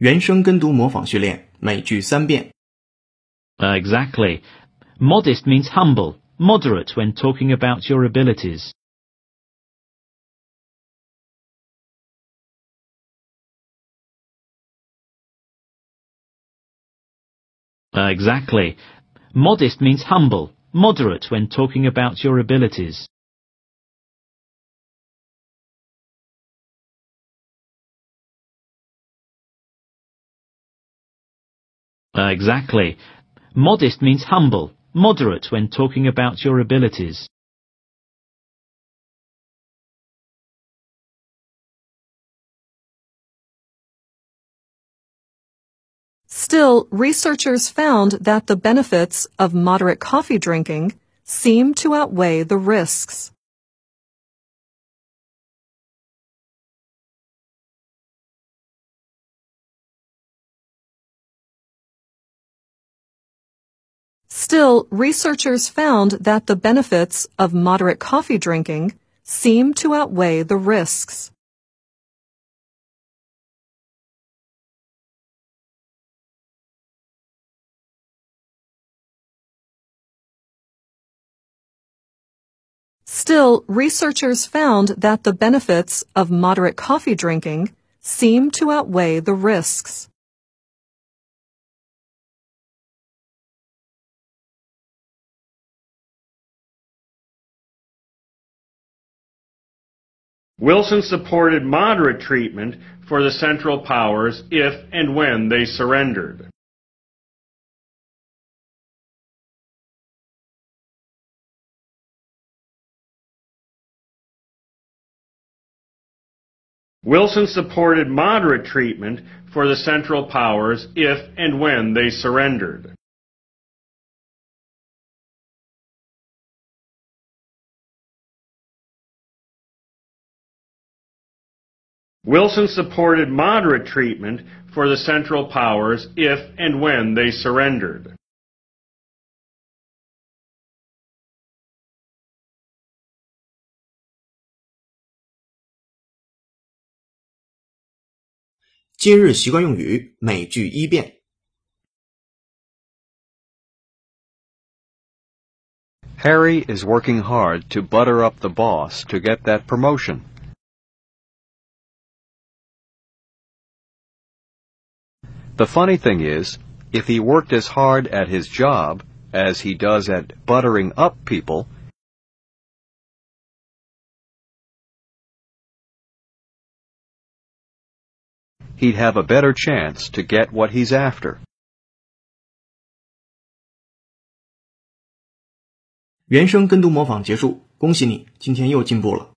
原声跟读模仿训练，每句三遍。 Uh, exactly. Modest means humble, moderate when talking about your abilities. Uh, exactly. Modest means humble, moderate when talking about your abilities. Uh, exactly. Modest means humble, moderate when talking about your abilities. Still, researchers found that the benefits of moderate coffee drinking seem to outweigh the risks. Still, researchers found that the benefits of moderate coffee drinking seem to outweigh the risks. Still, researchers found that the benefits of moderate coffee drinking seem to outweigh the risks. Wilson supported moderate treatment for the Central Powers if and when they surrendered. Wilson supported moderate treatment for the Central Powers if and when they surrendered. Wilson supported moderate treatment for the Central Powers if and when they surrendered. 今日习惯用语，每句一遍。 Harry is working hard to butter up the boss to get that promotion. The funny thing is, if he worked as hard at his job as he does at buttering up people, he'd have a better chance to get what he's after. 原声跟读模仿结束，恭喜你，今天又进步了。